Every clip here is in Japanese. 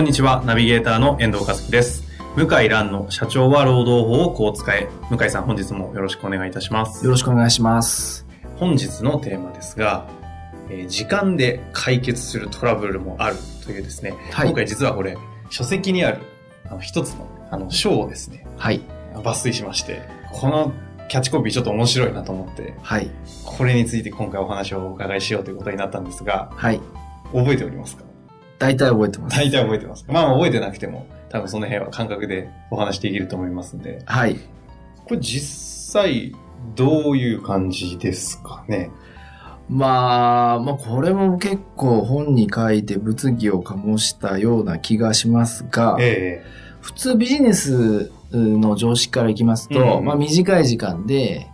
こんにちは、ナビゲーターの遠藤和樹です。向井蘭の社長は労働法をこう使え。向井さん、本日もよろしくお願いいたします。よろしくお願いします。本日のテーマですが、えー時間で解決するトラブルもあるというですね、はい今回実はこれ、書籍にあるあの一つのあの章をですね、はい。抜粋しまして、このキャッチコピーちょっと面白いなと思って、はい。ここれについて今回お話をお伺いしようということになったんですが、はい。覚えておりますか？大体覚えてます。大体覚えてます。かまあ覚えてなくても、多分その辺は感覚でお話できると思いますんで、はい。これ実際どういう感じですかね？まあ、まあ、これも結構本に書いて物議を醸したような気がしますが、え普通ビジネスの常識からいきますと、うん。まあ短い時間で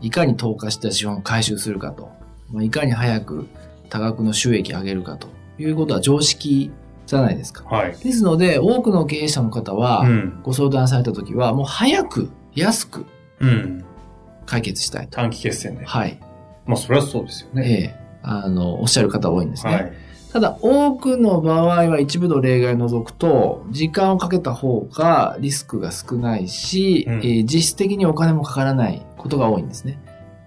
いかに投下した資本を回収するかと、まあ、いかに早く多額の収益を上げるかということは常識じゃないですか。えはい。ですので、多くの経営者の方は、うん。ご相談された時は、もう早く、安くうん。解決したいと。短期決戦で。はい。まあそれはそうですよね。ええあの、おっしゃる方多いんですね。はい。ただ、多くの場合は一部の例外を除くと、時間をかけた方がリスクが少ないし、うんえー実質的にお金もかからないことが多いんですね。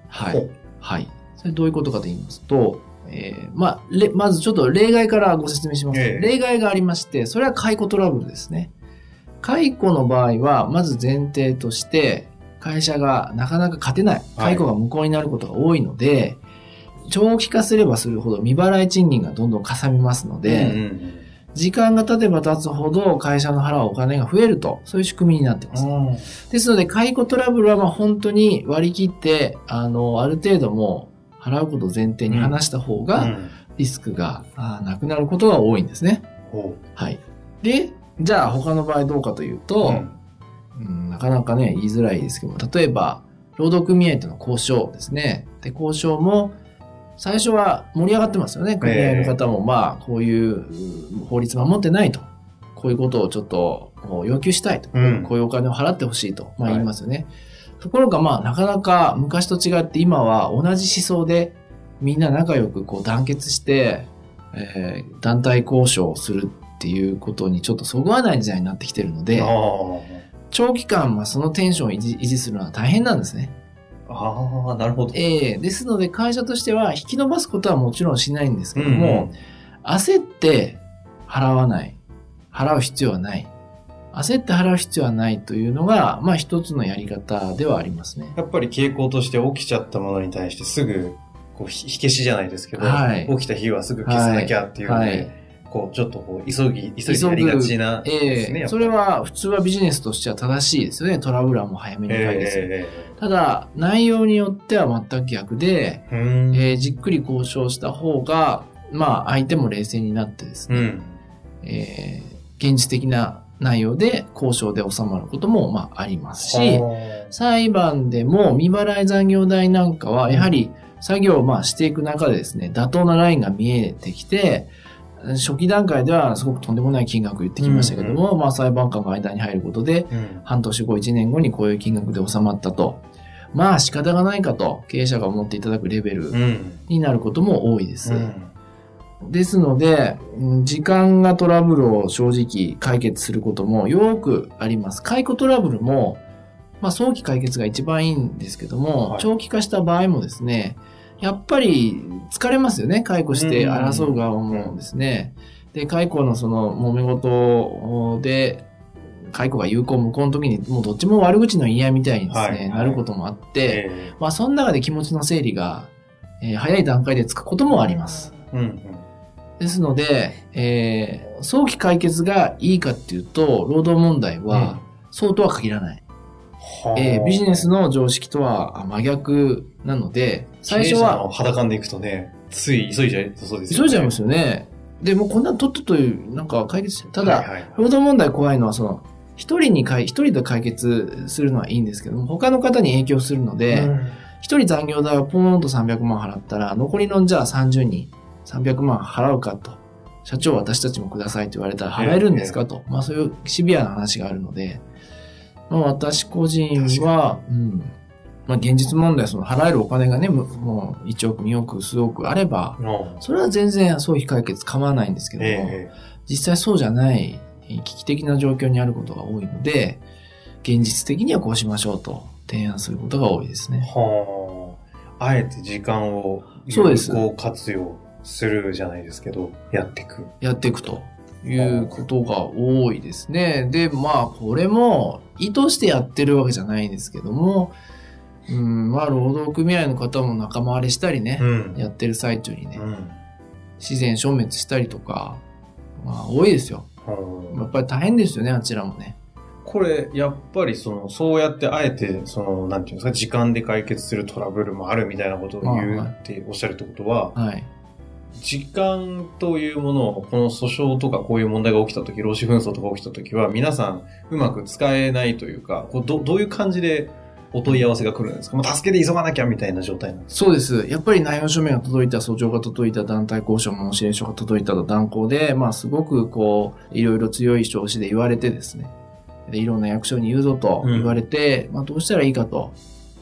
はい。はい。それどういうことかと言いますと、えーまあ、れまずちょっと例外からご説明します、ええ例外がありまして、それは解雇トラブルですね。解雇の場合は、まず前提として、会社がなかなか勝てない。解雇が無効になることが多いので、長期化すればするほど未払い賃金がどんどんかさみますので、うんうん時間が経てば経つほど会社の払うお金が増えると、そういう仕組みになっています。うんですので、解雇トラブルはまあ本当に割り切って、あの、ある程度もう払うことを前提に話した方が、うんリスクがあなくなることが多いんですね。ほはい。で、じゃあ他の場合どうかといううと、うんうんなかなかね、言いづらいですけども、例えば、労働組合との交渉ですね。で、交渉も、最初は盛り上がってますよね。組合の方も、まあ、こういううん法律守ってないと。こういうことをちょっと要求したいと。うんこういうお金を払ってほしいと、まあはい言いますよね。ところが、まあ、なかなか昔と違って今は同じ思想でみんな仲良くこう団結して、えー団体交渉をするっていうことにちょっとそぐわない時代になってきてるので、あ長期間、まあ、そのテンションを維持維持するのは大変なんですね。あ。ああ、なるほど。ええですので会社としては引き延ばすことはもちろんしないんですけども、焦って払わない。払う必要はない。焦って払う必要はないというのが、まあ一つのやり方ではありますね。やっぱり傾向として起きちゃったものに対してすぐ、こう、ひ火消しじゃないですけど、はい起きた日はすぐ消さなきゃっていうので、はい。こう、ちょっとこう、急ぎ、急いでやりがちな。ええやっぱそれは普通はビジネスとしては正しいですよね。トラブルはもう早めに解決する。えただ、内容によっては全く逆で。えーじっくり交渉した方が、まあ相手も冷静になってですね、うん。えー現実的な内容で交渉で収まることもまあありますし、は裁判でも未払い残業代なんかはやはり作業をまあしていく中でですね、妥当なラインが見えてきて、初期段階ではすごくとんでもない金額言ってきましたけども、まあ裁判官が間に入ることで。半年後、1年後にこういう金額で収まったと。まあ仕方がないかと経営者が思っていただくレベルうん。になることも多いです。うんですので、うん時間がトラブルを正直解決することもよくあります。解雇トラブルも、まあ早期解決が一番いいんですけども、はい長期化した場合もですね、やっぱり疲れますよね。解雇して争う側もですね。で、解雇のその揉め事で、解雇が有効無効の時に、もうどっちも悪口の言い合いみたいにですね、はいなることもあって、えまあその中で気持ちの整理が、えー早い段階でつくこともあります。えうん。ですので、えー早期解決がいいかっていうと、労働問題は、そうとは限らない。えービジネスの常識とはあ真逆なので、最初は、肌感でいくとね、つい急いじゃいそうですよね。急いじゃいますよね。で、もうこんなのとっととなんか解決して、ただ、労働問題怖いのは、その、一人にかい、一人で解決するのはいいんですけども、他の方に影響するので、うん一人残業代をポーンと300万払ったら、残りのじゃあ30人300万払うかと。社長私たちもくださいって言われたら払えるんですかと。まあそういうシビアな話があるので、まあ私個人は、うん。まあ現実問題、その払えるお金がね、むもう1億、2億、数億あれば、のそれは全然早期解決構わないんですけども、え実際そうじゃない危機的な状況にあることが多いので、現実的にはこうしましょうと提案することが多いですえね。はあ。あえて時間をそうです有効活用するじゃないですけど、やっていく。やっていくということが多いですね。で、まあ、これも意図してやってるわけじゃないんですけども、うん、まあ、労働組合の方も仲間割れしたりね、んやってる最中にね、うん。自然消滅したりとか、まあ、多いですよ。うんやっぱり大変ですよね、あちらもね。これ、やっぱりその、そうやってあえて、その、なんていうんですか、時間で解決するトラブルもあるみたいなことを言うっておっしゃるってことは、はい。時間というものを、この訴訟とかこういう問題が起きたとき、労使紛争とか起きたときは、皆さんうまく使えないというか、こうどどういう感じでお問い合わせが来るんですか？もう助けて急がなきゃみたいな状態なんですそうです。やっぱり内容書面が届いた、訴状が届いた、団体交渉の申し入れ書が届いたと断行で、まあすごくこう、いろいろ強い調子で言われてですね。で、いろんな役所に言うぞと言われて、まあどうしたらいいかと。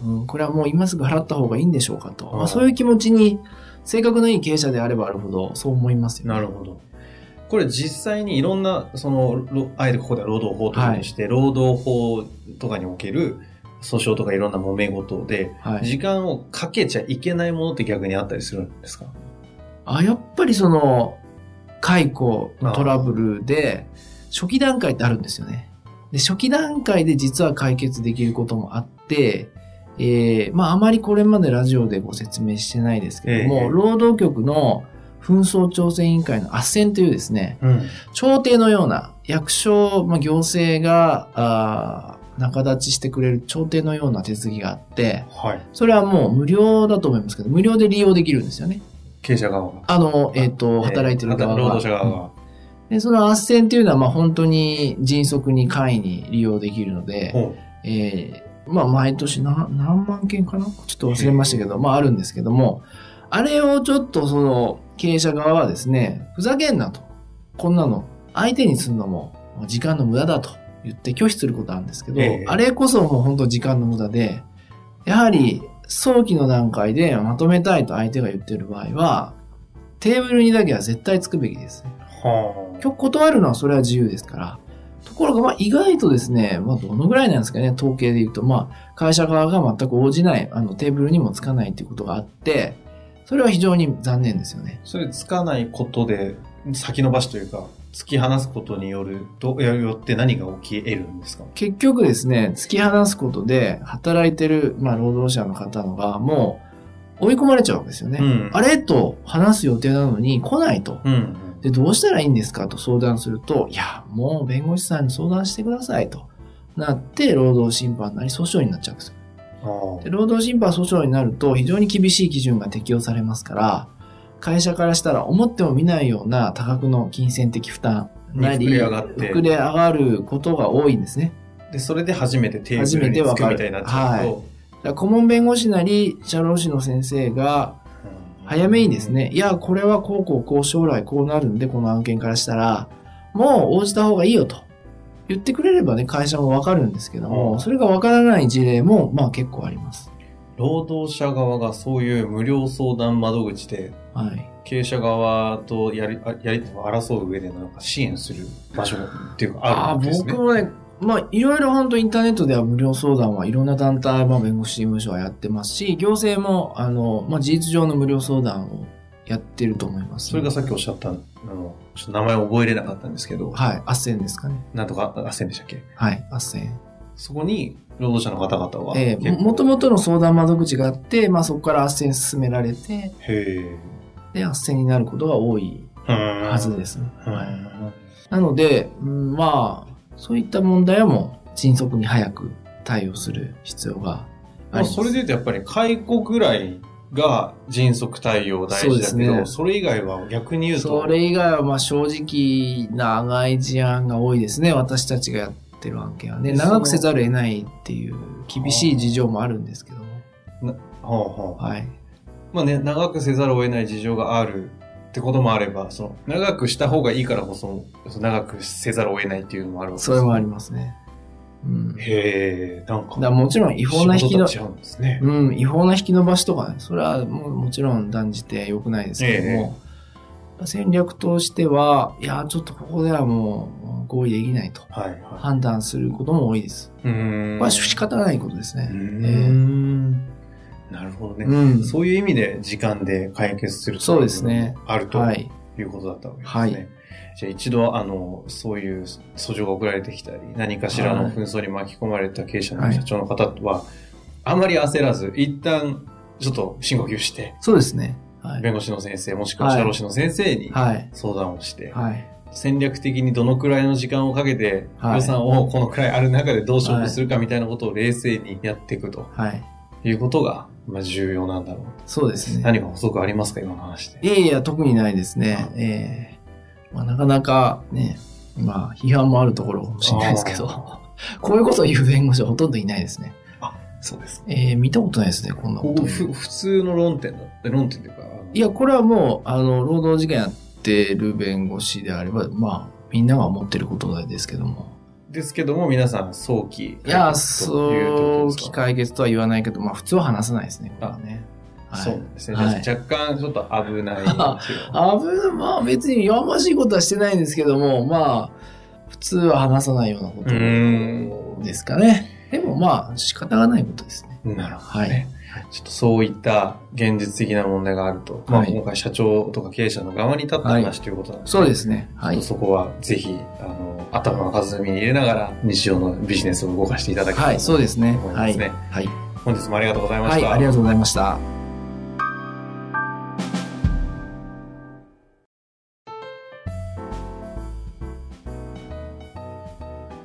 うん、これはもう今すぐ払った方がいいんでしょうかと。うんまあそういう気持ちに、性格のいい経営者であればあるほど、そう思いますよ、ね。なるほど。これ実際にいろんな、その、ろあえてここでは労働法とかにして、労働法とかにおける訴訟とかいろんな揉め事で、はい。時間をかけちゃいけないものって逆にあったりするんですか？あ、やっぱりその、解雇のトラブルで、初期段階ってあるんですよね。で、初期段階で実は解決できることもあって、えー、まああまりこれまでラジオでご説明してないですけども、ええ労働局の紛争調整委員会の斡旋というですね、うん。調停のような役所、まあ、行政が、仲立ちしてくれる調停のような手続きがあって、はい。それはもう無料だと思いますけど、無料で利用できるんですよね。経営者側が。あの、えっ、と、働いてる側が。えー労働者側が。で、その斡旋っていうのは、まあ本当に迅速に簡易に利用できるので、ほえーまあ毎年何何万件かな？ちょっと忘れましたけど、まああるんですけども、あれをちょっとその経営者側はですね、ふざけんなと。こんなの相手にするのも時間の無駄だと言って拒否することあるんですけど、ええあれこそもう本当時間の無駄で、やはり早期の段階でまとめたいと相手が言ってる場合は、テーブルにだけは絶対つくべきです。は今日断るのはそれは自由ですから。ところが、まあ意外とですね、まあどのぐらいなんですかね、統計で言うと、まあ会社側が全く応じない、あのテーブルにもつかないっていうことがあって、それは非常に残念ですよね。それつかないことで、先延ばしというか、突き放すことによると、よって何が起き得るんですか？結局ですね、突き放すことで、働いてる、まあ労働者の方のが、もう追い込まれちゃうわけですよね。うんあれ？と話す予定なのに来ないと。うん。で、どうしたらいいんですか？と相談すると、いや、もう弁護士さんに相談してくださいと。なって、労働審判なり訴訟になっちゃうんですよ。あで労働審判訴訟になると非常に厳しい基準が適用されますから、会社からしたら思っても見ないような多額の金銭的負担なり、に膨れ上がって膨れ上がることが多いんですね。あ。で、それで初めてテーブルに初めてわかるつくみたいになっちゃうと、だから顧問弁護士なり、社労士の先生が、うん早めにですね、いや、これはこうこうこう将来こうなるんで、この案件からしたら、もう応じた方がいいよと言ってくれればね、会社もわかるんですけどうも、んそれがわからない事例も、まあ結構あります。労働者側がそういう無料相談窓口で、はい。経営者側とやり、あやり、争う上でなんか支援する場所っていうかああるんですね。僕もね、まあ、いろいろ本当インターネットでは無料相談はいろんな団体、まあ、弁護士事務所はやってますし、行政も、あの、まあ、事実上の無料相談をやってると思います、それがさっきおっしゃった、あの、ちょっと名前覚えれなかったんですけど、はい、斡旋ですかね。なんとか、あ、せんでしたっけ？はい、斡旋。そこに、労働者の方々は、ええももともとの相談窓口があって、まあ、そこから斡旋進められて、へで、斡旋になることが多いえ。はずですね。うんはい。なので、うんまあ、そういった問題はもう、迅速に早く対応する必要があまあ、ります。それで言うとやっぱり解雇ぐらいが迅速対応大事だけど、そ,、そうですねれ以外は逆に言うと、それ以外はまあ正直長い事案が多いですね。私たちがやってる案件はね。長くせざるを得ないっていう厳しい事情もあるんですけども。ほうほうはい。まあね、長くせざるを得ない事情があるってこともあれば、その長くした方がいいからこそ、長くせざるを得ないっていうのもあるわけですそれもありますね。うん。へえ、なんか。らもちろん違法な引きの、ね。うん、違法な引き伸ばしとかね、それはもうもちろん断じて良くないですけども、戦略としては、いや、ちょっとここではもう合意できないとはいはい。判断することも多いです。うーん。これは仕方ないことですね。うー。なるほどね。うん。そういう意味で時間で解決するそうですね。あるとはい。いうことだったわけですね。はいじゃあ一度、あの、そういう訴状が送られてきたり、何かしらの紛争に巻き込まれた経営者の社長の方は、あまり焦らず、一旦、ちょっと深呼吸して、そうですね。はい。弁護士の先生、もしくは社労士の先生にはい。相談をして、はい。戦略的にどのくらいの時間をかけて、はい予算をこのくらいある中でどう勝負するかみたいなことを冷静にやっていくとはい。いうことが、まあ、重要なんだろう。そうですね。何か補足ありますか？今の話で。いやいや、特にないですね。ええまあ、なかなかね、まあ、批判もあるところかもしれないですけど、こういうことを言う弁護士はほとんどいないですね。そうです。えー見たことないですね、こんなここと。普通の論点だって、論点というか、いや、これはもう、あの、労働事件やってる弁護士であれば、まあ、みんなが思ってることですけども。ですけども、皆さん早期いや、早期解決とは言わないけど、まあ、普通は話さないですね、これはね。はいそうですね。はい若干ちょっと危ない。あぶ、まあ別にやましいことはしてないんですけども、まあ、普通は話さないようなことですかね。でもまあ仕方がないことですね。なるほどはいね。ちょっとそういった現実的な問題があると、まあ、はい今回社長とか経営者の側に立った話ということなんでそうですね。はい。そこはぜひ、あの、頭の片隅に入れながら日常のビジネスを動かしていただきたはいい、とそうですね。はい。思いますね。はい。本日もありがとうございまはい、した。ありがとうございました。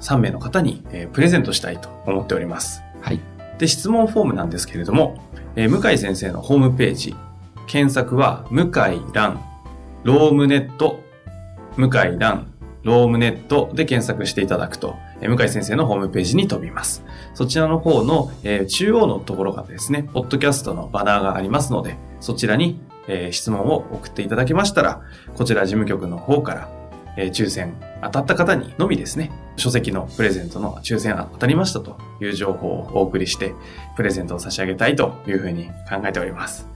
3名の方に、えープレゼントしたいと思っております。はい。で、質問フォームなんですけれども、えー向井先生のホームページ、検索は、向井蘭、ロームネット、向井蘭、ロームネットで検索していただくと、えー向井先生のホームページに飛びます。そちらの方の、えー中央のところがですね、ポッドキャストのバナーがありますので、そちらに、えー質問を送っていただけましたら、こちら事務局の方から、えー抽選当たった方にのみですね、書籍のプレゼントの抽選当たりましたという情報をお送りして、プレゼントを差し上げたいというふうに考えております。